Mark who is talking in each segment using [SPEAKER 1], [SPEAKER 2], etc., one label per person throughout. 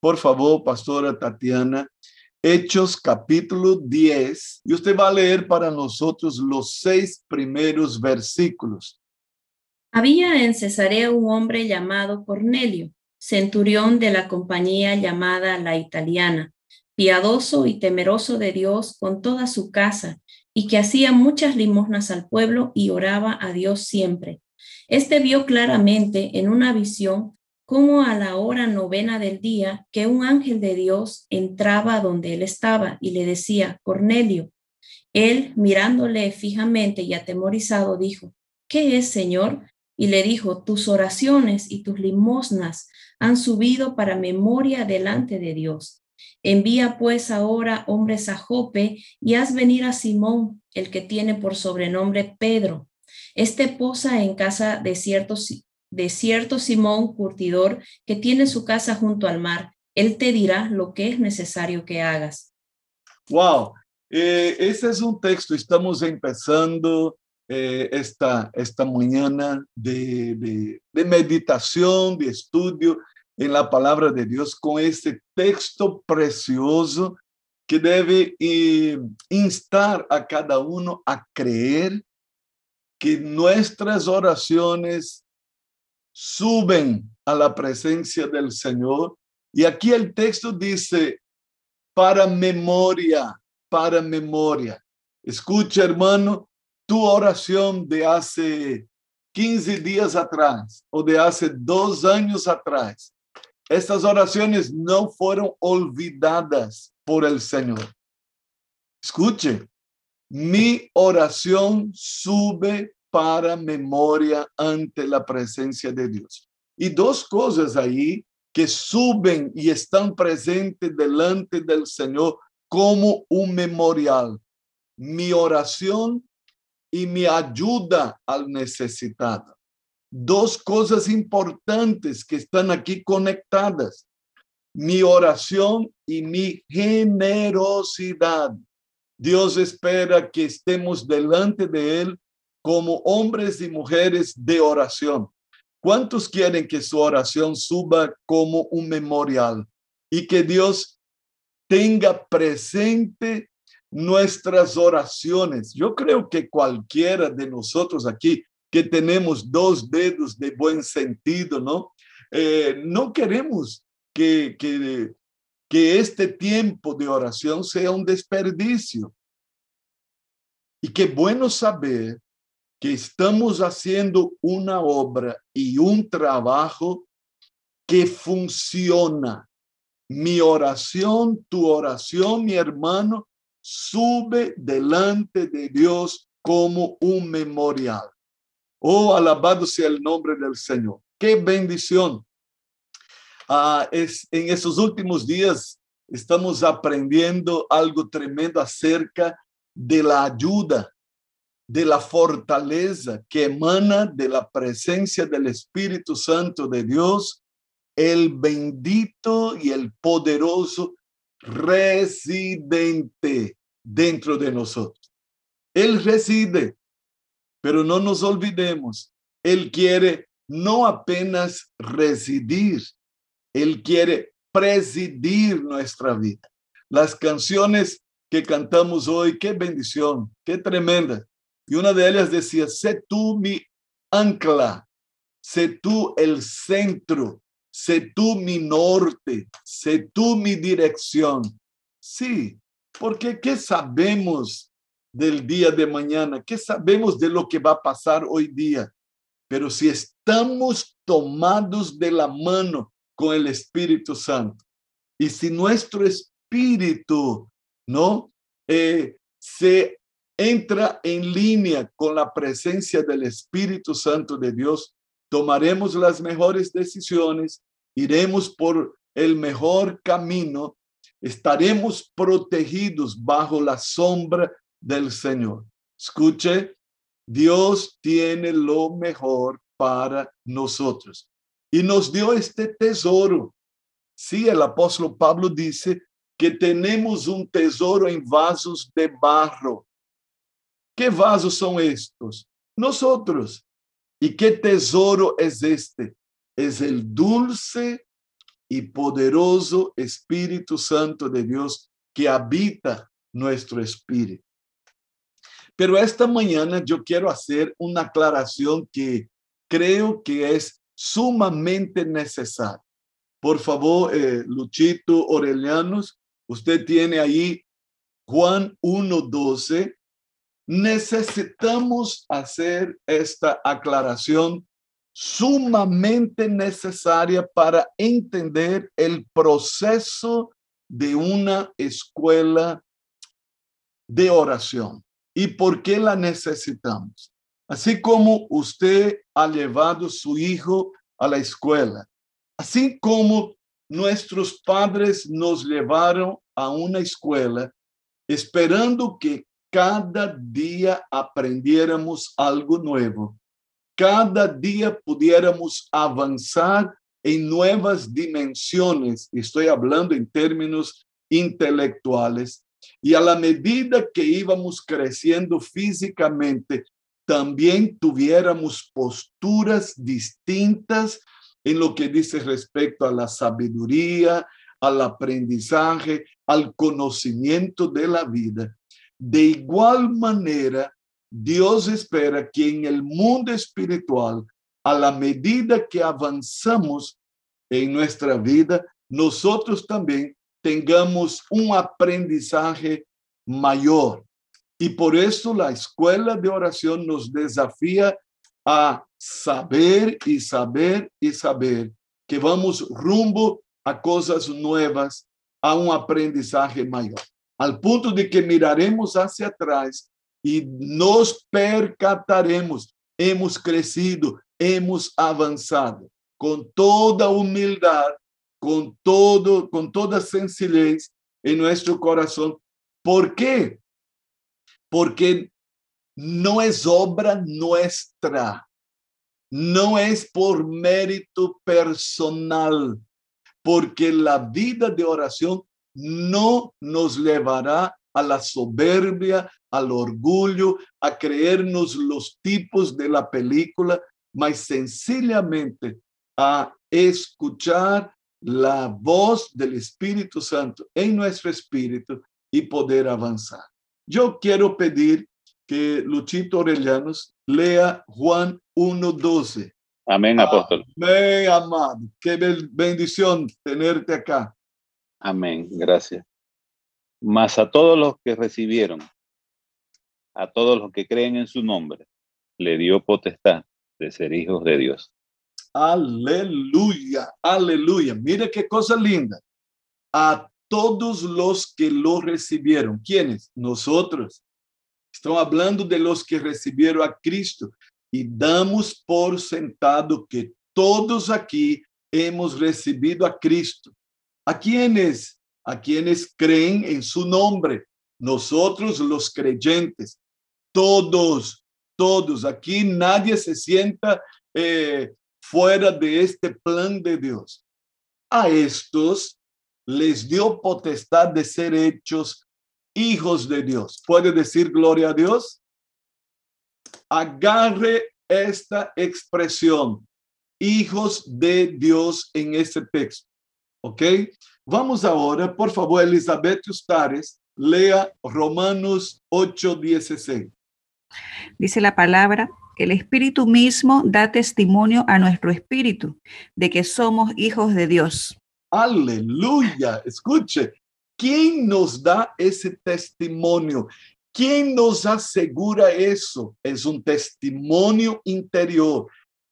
[SPEAKER 1] por favor, pastora Tatiana, Hechos capítulo 10, y usted va a leer para nosotros los seis primeros versículos.
[SPEAKER 2] Había en Cesarea un hombre llamado Cornelio, centurión de la compañía llamada la italiana, piadoso y temeroso de Dios con toda su casa, y que hacía muchas limosnas al pueblo y oraba a Dios siempre. Este vio claramente en una visión como a la hora novena del día que un ángel de Dios entraba donde él estaba y le decía, Cornelio. Él, mirándole fijamente y atemorizado, dijo, ¿qué es, Señor? Y le dijo, tus oraciones y tus limosnas han subido para memoria delante de Dios. Envía pues ahora hombres a Jope y haz venir a Simón, el que tiene por sobrenombre Pedro. Este posa en casa de cierto de cierto Simón curtidor que tiene su casa junto al mar. Él te dirá lo que es necesario que hagas.
[SPEAKER 1] Wow, eh, ese es un texto. Estamos empezando eh, esta, esta mañana de, de, de, meditación, de estudio en la palabra de Dios con este texto precioso que debe eh, instar a cada uno a creer que nuestras oraciones suben a la presencia del Señor. Y aquí el texto dice, para memoria, para memoria. Escucha, hermano, tu oración de hace 15 días atrás o de hace dos años atrás. Estas oraciones no fueron olvidadas por el Señor. Escuche, mi oración sube para memoria ante la presencia de Dios. Y dos cosas ahí que suben y están presentes delante del Señor como un memorial. Mi oración y mi ayuda al necesitado. Dos cosas importantes que están aquí conectadas. Mi oración y mi generosidad. Dios espera que estemos delante de Él como hombres y mujeres de oración. ¿Cuántos quieren que su oración suba como un memorial y que Dios tenga presente nuestras oraciones? Yo creo que cualquiera de nosotros aquí que tenemos dos dedos de buen sentido, ¿no? Eh, no queremos que, que, que este tiempo de oración sea un desperdicio. Y qué bueno saber que estamos haciendo una obra y un trabajo que funciona. Mi oración, tu oración, mi hermano, sube delante de Dios como un memorial. Oh, alabado sea el nombre del Señor. Qué bendición. Ah, en esos últimos días estamos aprendiendo algo tremendo acerca de la ayuda de la fortaleza que emana de la presencia del Espíritu Santo de Dios, el bendito y el poderoso residente dentro de nosotros. Él reside, pero no nos olvidemos, Él quiere no apenas residir, Él quiere presidir nuestra vida. Las canciones que cantamos hoy, qué bendición, qué tremenda y una de ellas decía, sé tú mi ancla, sé tú el centro, sé tú mi norte, sé tú mi dirección. Sí, porque ¿qué sabemos del día de mañana? ¿Qué sabemos de lo que va a pasar hoy día? Pero si estamos tomados de la mano con el Espíritu Santo y si nuestro espíritu, ¿no? Eh, se entra en línea con la presencia del Espíritu Santo de Dios, tomaremos las mejores decisiones, iremos por el mejor camino, estaremos protegidos bajo la sombra del Señor. Escuche, Dios tiene lo mejor para nosotros y nos dio este tesoro. Sí, el apóstol Pablo dice que tenemos un tesoro en vasos de barro ¿Qué vasos son estos? Nosotros. ¿Y qué tesoro es este? Es el dulce y poderoso Espíritu Santo de Dios que habita nuestro espíritu. Pero esta mañana yo quiero hacer una aclaración que creo que es sumamente necesaria. Por favor, eh, Luchito Orelianos, usted tiene ahí Juan 1.12. Necesitamos hacer esta aclaración sumamente necesaria para entender el proceso de una escuela de oración y por qué la necesitamos. Así como usted ha llevado su hijo a la escuela, así como nuestros padres nos llevaron a una escuela esperando que cada día aprendiéramos algo nuevo. Cada día pudiéramos avanzar en nuevas dimensiones, estoy hablando en términos intelectuales, y a la medida que íbamos creciendo físicamente, también tuviéramos posturas distintas en lo que dice respecto a la sabiduría, al aprendizaje, al conocimiento de la vida. De igual manera, Dios espera que en el mundo espiritual, a la medida que avanzamos en nuestra vida, nosotros también tengamos un aprendizaje mayor. Y por eso la escuela de oración nos desafía a saber y saber y saber que vamos rumbo a cosas nuevas, a un aprendizaje mayor, al punto de que miraremos hacia atrás y nos percataremos, hemos crecido, hemos avanzado con toda humildad, con todo, con toda sencillez en nuestro corazón. ¿Por qué? Porque no es obra nuestra, no es por mérito personal, porque la vida de oración no nos llevará a la soberbia, al orgullo, a creernos los tipos de la película, mas sencillamente a escuchar la voz del Espíritu Santo en nuestro espíritu y poder avanzar. Yo quiero pedir que Luchito Orellanos lea Juan 1.12.
[SPEAKER 3] Amén, apóstol.
[SPEAKER 1] Amén, amado. Qué bendición tenerte acá.
[SPEAKER 3] Amén, gracias. Mas a todos los que recibieron, a todos los que creen en su nombre, le dio potestad de ser hijos de Dios.
[SPEAKER 1] Aleluya, aleluya. Mire qué cosa linda. A todos los que lo recibieron. ¿Quiénes? Nosotros. Estão hablando de los que recibieron a Cristo. Y damos por sentado que todos aquí hemos recibido a Cristo. ¿A quiénes? a quienes creen en su nombre. Nosotros los creyentes, todos, todos, aquí nadie se sienta eh, fuera de este plan de Dios. A estos les dio potestad de ser hechos hijos de Dios. ¿Puede decir gloria a Dios? Agarre esta expresión, hijos de Dios en este texto. ¿Ok? Vamos ahora, por favor, Elizabeth Ustares, lea Romanos 8:16.
[SPEAKER 4] Dice la palabra, el Espíritu mismo da testimonio a nuestro espíritu de que somos hijos de Dios.
[SPEAKER 1] Aleluya. Escuche, ¿quién nos da ese testimonio? ¿Quién nos asegura eso? Es un testimonio interior,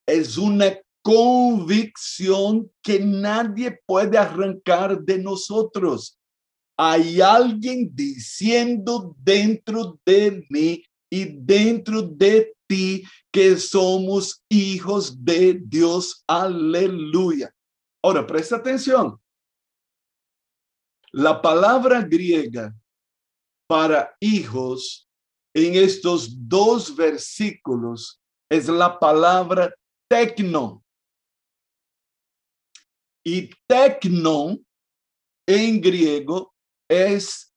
[SPEAKER 1] es una convicción que nadie puede arrancar de nosotros. Hay alguien diciendo dentro de mí y dentro de ti que somos hijos de Dios. Aleluya. Ahora, presta atención. La palabra griega para hijos en estos dos versículos es la palabra tecno. Y tecnon en griego es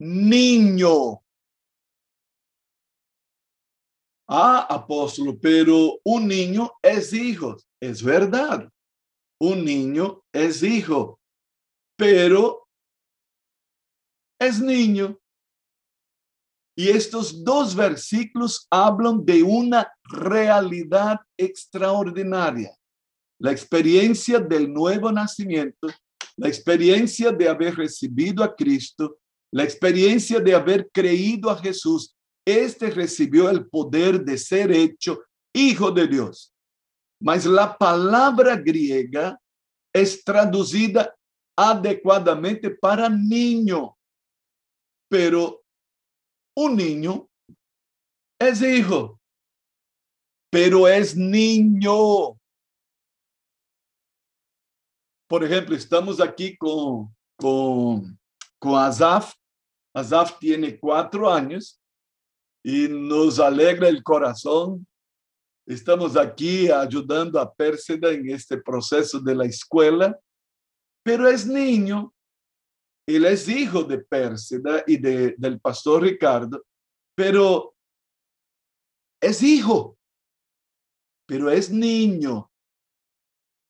[SPEAKER 1] niño. Ah, apóstolo, pero un niño es hijo. Es verdad. un niño es hijo, pero es niño. Y estos dos versículos hablan de una realidad extraordinaria. La experiencia del nuevo nacimiento, la experiencia de haber recibido a Cristo, la experiencia de haber creído a Jesús. Este recibió el poder de ser hecho hijo de Dios. Mas la palabra griega es traducida adecuadamente para niño. Pero un niño es hijo, pero es niño. Por ejemplo, estamos aquí con, con, con Azaf. Azaf tiene cuatro años y nos alegra el corazón. Estamos aquí ayudando a Pérsida en este proceso de la escuela, pero es niño él es hijo de Pérsida y de, del pastor Ricardo, pero es hijo, pero es niño.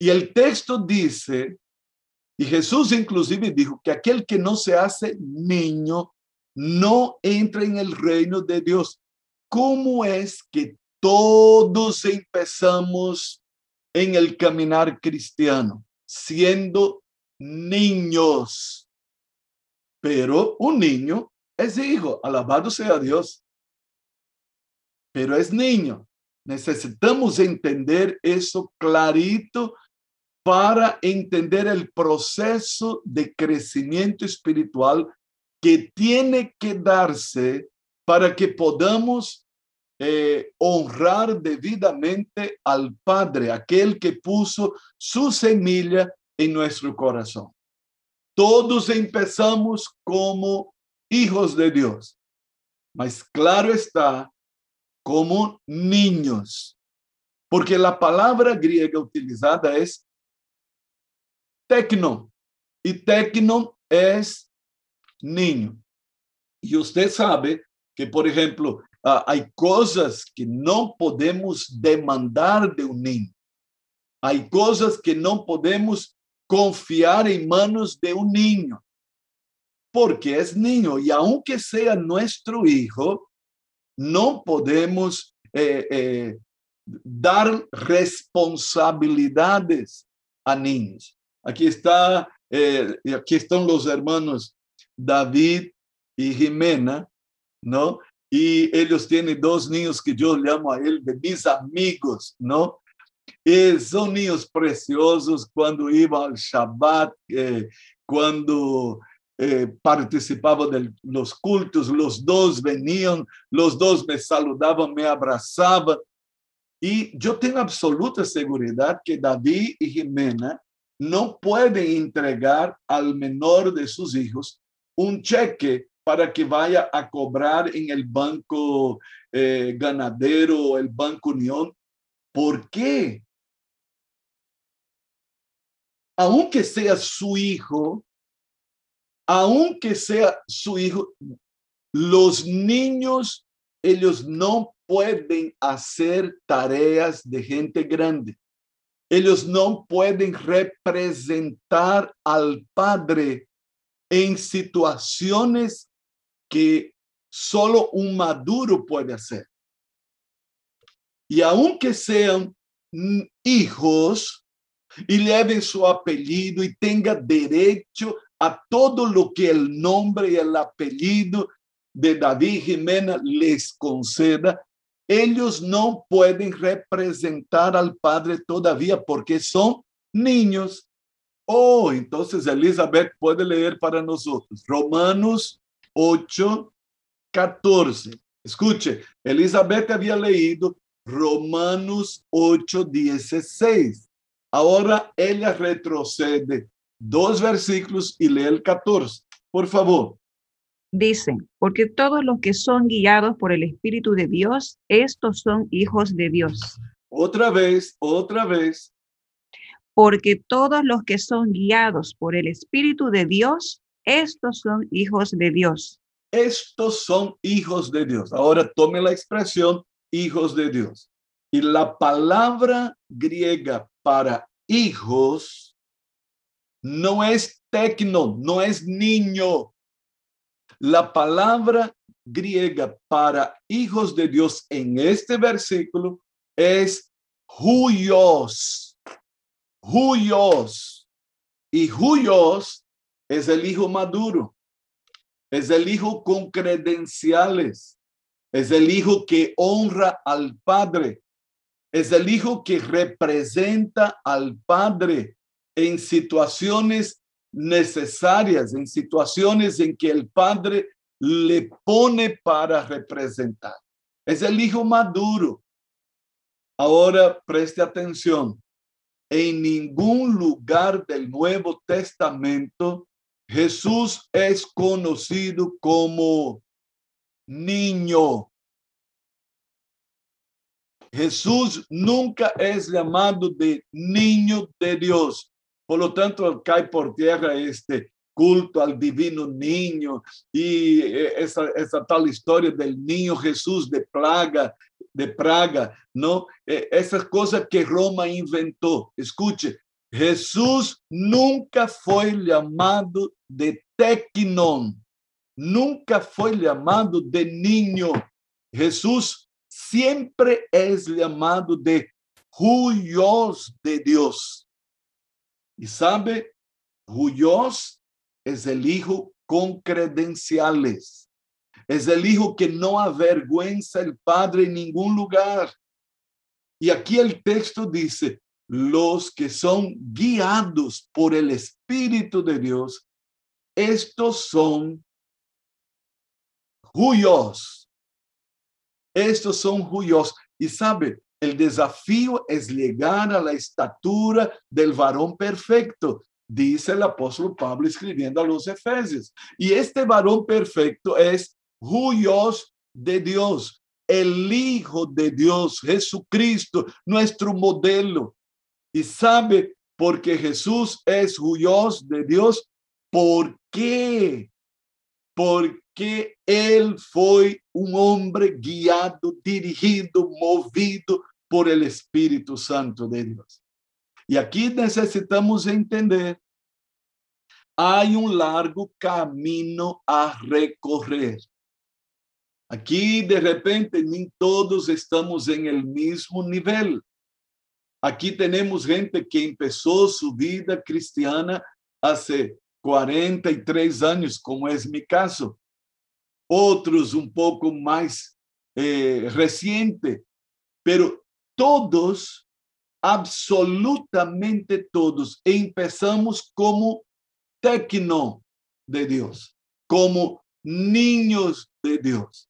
[SPEAKER 1] Y el texto dice, y Jesús inclusive dijo que aquel que no se hace niño no entra en el reino de Dios. ¿Cómo es que todos empezamos en el caminar cristiano siendo niños? Pero un niño es hijo, alabado sea Dios. Pero es niño. Necesitamos entender eso clarito para entender el proceso de crecimiento espiritual que tiene que darse para que podamos eh, honrar debidamente al Padre, aquel que puso su semilla en nuestro corazón. Todos empezamos como hijos de Dios, mas claro está, como niños, porque la palabra griega utilizada es tecno, y tecno es niño. Y usted sabe que, por ejemplo, uh, hay cosas que no podemos demandar de un niño. Hay cosas que no podemos confiar en manos de un niño, porque es niño y aunque sea nuestro hijo, no podemos eh, eh, dar responsabilidades a niños. Aquí está, eh, aquí están los hermanos David y Jimena, ¿no? Y ellos tienen dos niños que yo llamo a él de mis amigos, ¿no? E são niños preciosos quando iam ao Shabbat, eh, quando eh, participavam dos cultos, os dois veniam, os dois me saludavam, me abraçavam. E eu tenho absoluta segurança que Davi e Jimena não podem entregar ao menor de seus filhos um cheque para que vaya a cobrar em el banco eh, ganadero el banco Unión. ¿Por quê? aunque sea su hijo, aunque sea su hijo, los niños, ellos no pueden hacer tareas de gente grande. Ellos no pueden representar al padre en situaciones que solo un maduro puede hacer. Y aunque sean hijos, y lleven su apellido y tenga derecho a todo lo que el nombre y el apellido de David Jimena les conceda, ellos no pueden representar al Padre todavía porque son niños. Oh, entonces Elizabeth puede leer para nosotros Romanos 8, 14. Escuche, Elizabeth había leído Romanos 8, 16. Ahora ella retrocede dos versículos y lee el 14. Por favor.
[SPEAKER 4] Dicen, porque todos los que son guiados por el Espíritu de Dios, estos son hijos de Dios.
[SPEAKER 1] Otra vez, otra vez.
[SPEAKER 4] Porque todos los que son guiados por el Espíritu de Dios, estos son hijos de Dios.
[SPEAKER 1] Estos son hijos de Dios. Ahora tome la expresión hijos de Dios. Y la palabra griega para hijos no es tecno, no es niño. La palabra griega para hijos de Dios en este versículo es huyos. Huyos. Y huyos es el hijo maduro. Es el hijo con credenciales. Es el hijo que honra al padre. Es el hijo que representa al padre en situaciones necesarias, en situaciones en que el padre le pone para representar. Es el hijo maduro. Ahora preste atención. En ningún lugar del Nuevo Testamento Jesús es conocido como niño. Jesús nunca es llamado de niño de Dios. Por lo tanto, cae por tierra este culto al divino niño y eh, esa, tal historia del niño Jesús de plaga, de Praga, ¿no? Eh, esas cosas que Roma inventó. Escuche, Jesús nunca fue llamado de tequinon, nunca fue llamado de niño. Jesús siempre es llamado de Huyos de Dios. Y sabe, Huyos es el hijo con credenciales. Es el hijo que no avergüenza el padre en ningún lugar. Y aquí el texto dice, los que son guiados por el Espíritu de Dios, estos son juyos. Estos son juyos. Y sabe, el desafío es llegar a la estatura del varón perfecto, dice el apóstol Pablo escribiendo a los Efesios. Y este varón perfecto es juyos de Dios, el Hijo de Dios, Jesucristo, nuestro modelo. Y sabe, porque Jesús es Dios de Dios, ¿por qué? Porque Él fue un hombre guiado, dirigido, movido por el Espíritu Santo de Dios. Y aquí necesitamos entender, hay un largo camino a recorrer. Aquí de repente todos estamos en el mismo nivel. Aquí tenemos gente que empezó su vida cristiana hace 43 años, como es mi caso. Otros un poco más eh, reciente, pero todos, absolutamente todos, empezamos como tecno de Dios, como niños de Dios.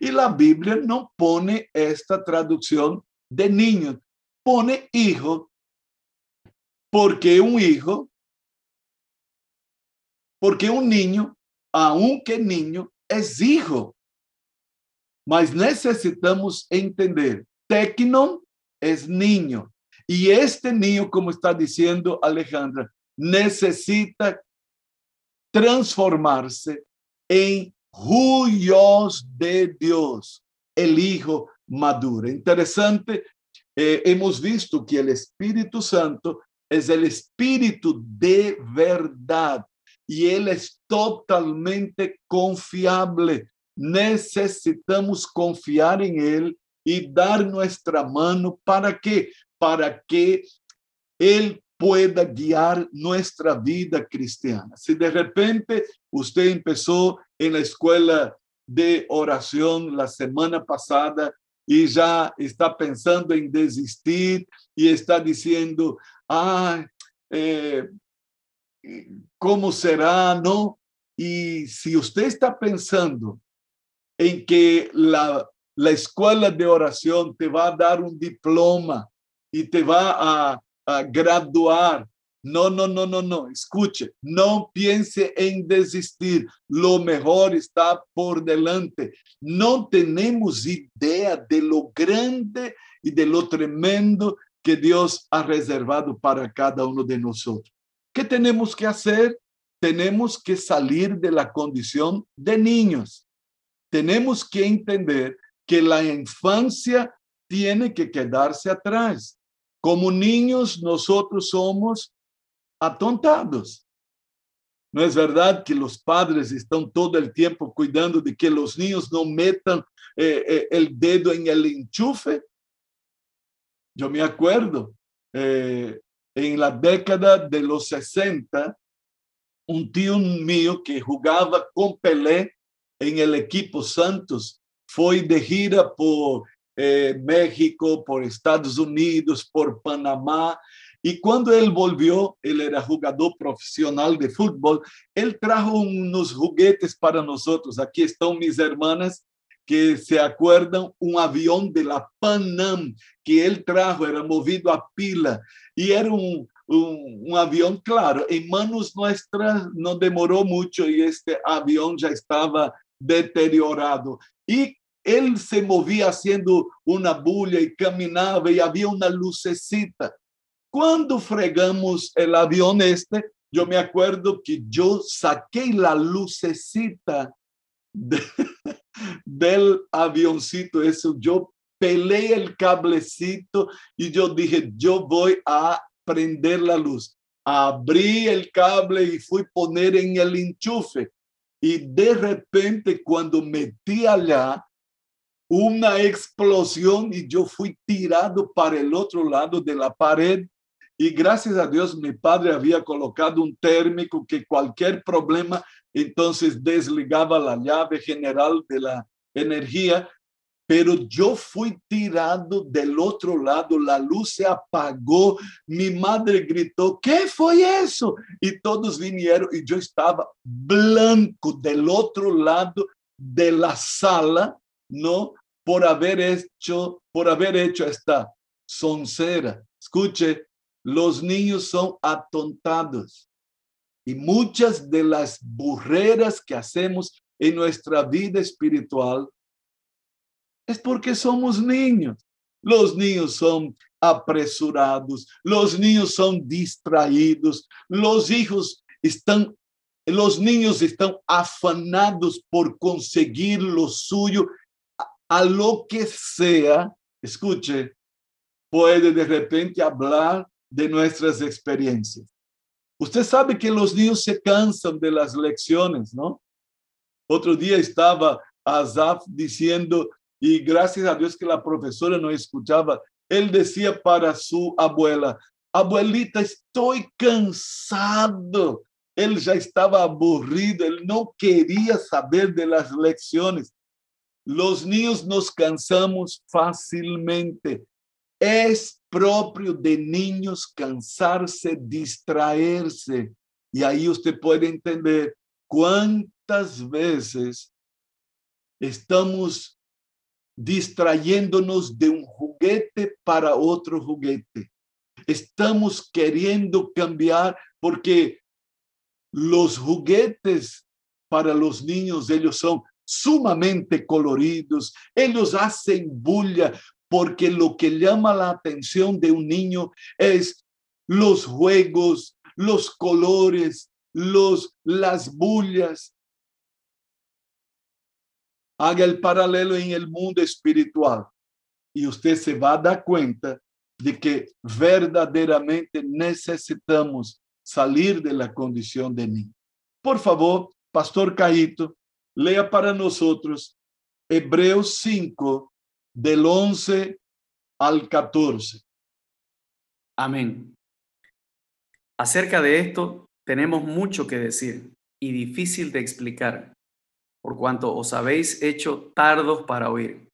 [SPEAKER 1] Y la Biblia no pone esta traducción de niños, pone hijo porque un hijo, porque un niño, aunque niño, es hijo. Mas necesitamos entender, tecno es niño. Y este niño, como está diciendo Alejandra, necesita transformarse en juyos de Dios, el hijo maduro. Interesante eh, hemos visto que el Espíritu Santo es el Espíritu de verdad y Él es totalmente confiable. Necesitamos confiar en Él y dar nuestra mano para qué? Para que Él pueda guiar nuestra vida cristiana. Si de repente usted empezó en la escuela de oración la semana pasada y ya está pensando en desistir y está diciendo, ah, ¿cómo será? No. Y si usted está pensando en que la, la escuela de oración te va a dar un diploma y te va a, a graduar no, no, no, no, no. Escuche, no piense en desistir. Lo mejor está por delante. No tenemos idea de lo grande y de lo tremendo que Dios ha reservado para cada uno de nosotros. ¿Qué tenemos que hacer? Tenemos que salir de la condición de niños. Tenemos que entender que la infancia tiene que quedarse atrás como niños nosotros somos atontados. No es verdad que los padres están todo el tiempo cuidando de que los niños no metan eh, eh, el dedo en el enchufe. Yo me acuerdo, eh, en la década de los 60, un tío mío que jugaba con Pelé en el equipo Santos fue de gira por México, por Estados Unidos, por Panamá, y cuando él volvió, él era jugador profesional de fútbol, él trajo unos juguetes para nosotros. Aquí están mis hermanas que se acuerdan un avión de la Panam que él trajo, era movido a pila y era un, un, avión, claro, en manos nuestras no demoró mucho y este avión ya estaba deteriorado. Y él se movía haciendo una bulla y caminaba y había una lucecita. Cuando fregamos el avión este, yo me acuerdo que yo saqué la lucecita de, del avioncito, eso yo pelé el cablecito y yo dije, yo voy a prender la luz. Abrí el cable y fui poner en el enchufe. Y de repente cuando metí allá, una explosión y yo fui tirado para el otro lado de la pared y gracias a Dios mi padre había colocado un térmico que cualquier problema entonces desligaba la llave general de la energía, pero yo fui tirado del otro lado, la luz se apagó, mi madre gritó, ¿qué fue eso? Y todos vinieron y yo estaba blanco del otro lado de la sala, ¿no? Por haber hecho, por haber hecho esta soncera. Escuche, los niños son atontados. Y muchas de las burreras que hacemos en nuestra vida espiritual es porque somos niños. Los niños son apresurados, los niños son distraídos, los hijos están, los niños están afanados por conseguir lo suyo a lo que sea. Escuche, puede de repente hablar de nuestras experiencias. Usted sabe que los niños se cansan de las lecciones, ¿no? Otro día estaba Azaf diciendo, y gracias a Dios que la profesora no escuchaba, él decía para su abuela, abuelita, estoy cansado. Él ya estaba aburrido, él no quería saber de las lecciones. Los niños nos cansamos fácilmente. Es propio de niños cansarse, distraerse. Y ahí usted puede entender cuántas veces estamos distrayéndonos de un juguete para otro juguete. Estamos queriendo cambiar porque los juguetes para los niños, ellos son sumamente coloridos, ellos hacen bulla, porque lo que llama la atención de un niño es los juegos, los colores, los, las bullas. Haga el paralelo en el mundo espiritual y usted se va a dar cuenta de que verdaderamente necesitamos salir de la condición de niño. Por favor, Pastor Caíto, lea para nosotros Hebreos 5, del 11 al 14.
[SPEAKER 5] Amén. Acerca de esto tenemos mucho que decir y difícil de explicar, por cuanto os habéis hecho tardos para oír.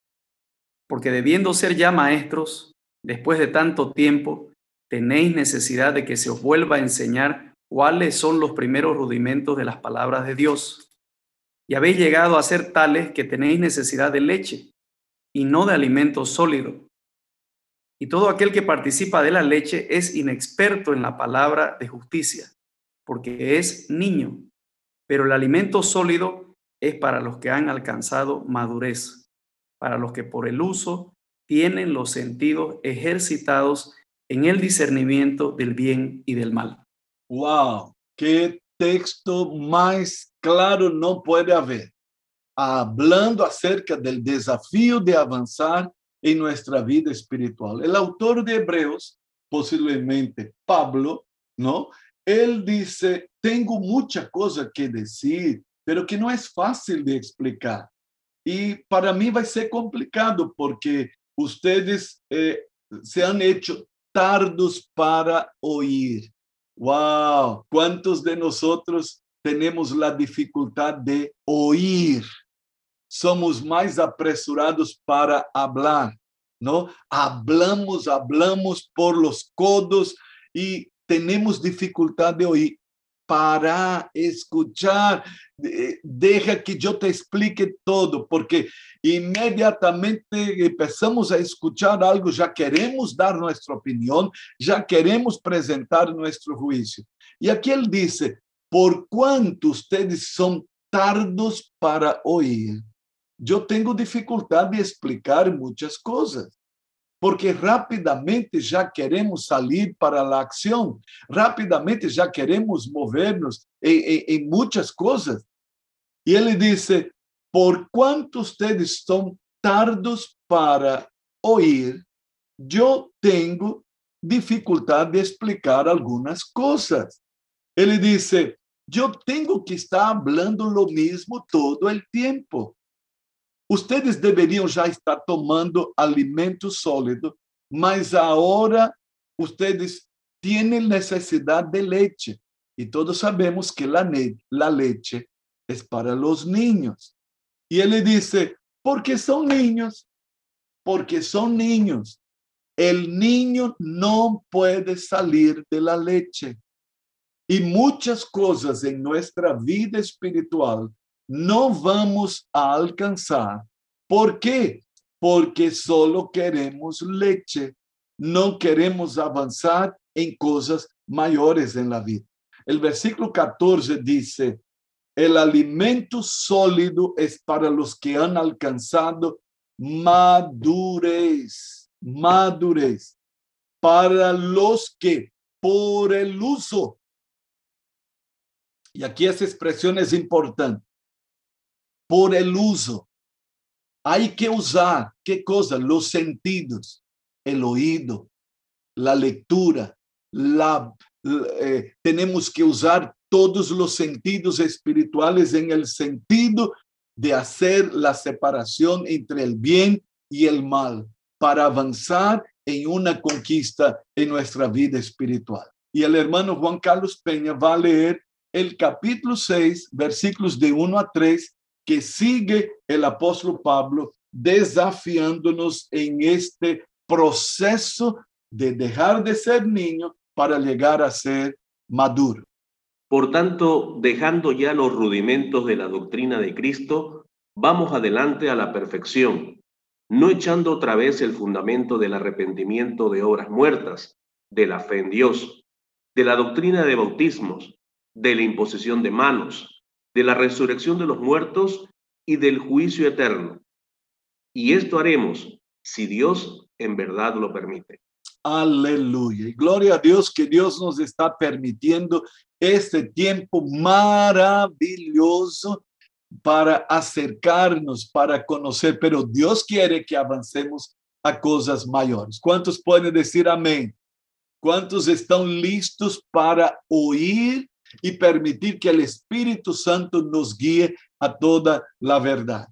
[SPEAKER 5] Porque debiendo ser ya maestros, después de tanto tiempo, tenéis necesidad de que se os vuelva a enseñar cuáles son los primeros rudimentos de las palabras de Dios. Y habéis llegado a ser tales que tenéis necesidad de leche y no de alimento sólido. Y todo aquel que participa de la leche es inexperto en la palabra de justicia, porque es niño. Pero el alimento sólido es para los que han alcanzado madurez, para los que por el uso tienen los sentidos ejercitados en el discernimiento del bien y del mal.
[SPEAKER 1] ¡Wow! ¡Qué texto más claro no puede haber! hablando acerca del desafío de avanzar en nuestra vida espiritual. El autor de Hebreos posiblemente Pablo, ¿no? Él dice, tengo mucha cosa que decir, pero que no es fácil de explicar. Y para mí va a ser complicado porque ustedes eh, se han hecho tardos para oír. Wow, ¿cuántos de nosotros tenemos la dificultad de oír? Somos más apresurados para hablar, ¿no? Hablamos, hablamos por los codos y tenemos dificultad de oír. Para escuchar, deja que yo te explique todo, porque inmediatamente empezamos a escuchar algo, ya queremos dar nuestra opinión, ya queremos presentar nuestro juicio. Y aquí él dice, por cuanto ustedes son tardos para oír, yo tengo dificultad de explicar muchas cosas porque rapidamente já queremos sair para a ação, rapidamente já queremos mover-nos em, em, em, muitas coisas. E ele disse: Por quanto ustedes são tardos para ouvir, eu tenho dificuldade de explicar algumas coisas. Ele disse: Eu tenho que estar falando o mesmo todo o tempo. Ustedes deveriam já estar tomando alimento sólido, mas agora ustedes têm necessidade de leite. E todos sabemos que a leite é para os niños. E ele disse, porque são niños, porque são niños. El niño não pode salir de la leche. E muitas coisas em nossa vida espiritual não vamos alcançar. ¿Por quê? Porque solo queremos leche, não queremos avançar em coisas maiores em la vida. O versículo 14 diz: El alimento sólido es para los que han alcanzado madurez, madurez, para los que por el uso, y aquí esa expresión es importante, por el uso. Hay que usar, ¿qué cosa? Los sentidos, el oído, la lectura, la, eh, tenemos que usar todos los sentidos espirituales en el sentido de hacer la separación entre el bien y el mal para avanzar en una conquista en nuestra vida espiritual. Y el hermano Juan Carlos Peña va a leer el capítulo 6, versículos de 1 a 3 que sigue el apóstol Pablo desafiándonos en este proceso de dejar de ser niño para llegar a ser maduro.
[SPEAKER 6] Por tanto, dejando ya los rudimentos de la doctrina de Cristo, vamos adelante a la perfección, no echando otra vez el fundamento del arrepentimiento de obras muertas, de la fe en Dios, de la doctrina de bautismos, de la imposición de manos, de la resurrección de los muertos y del juicio eterno. Y esto haremos si Dios en verdad lo permite.
[SPEAKER 1] Aleluya. Gloria a Dios que Dios nos está permitiendo este tiempo maravilloso para acercarnos, para conocer, pero Dios quiere que avancemos a cosas mayores. ¿Cuántos pueden decir amén? ¿Cuántos están listos para oír y permitir que el Espíritu Santo nos guíe a toda la verdad.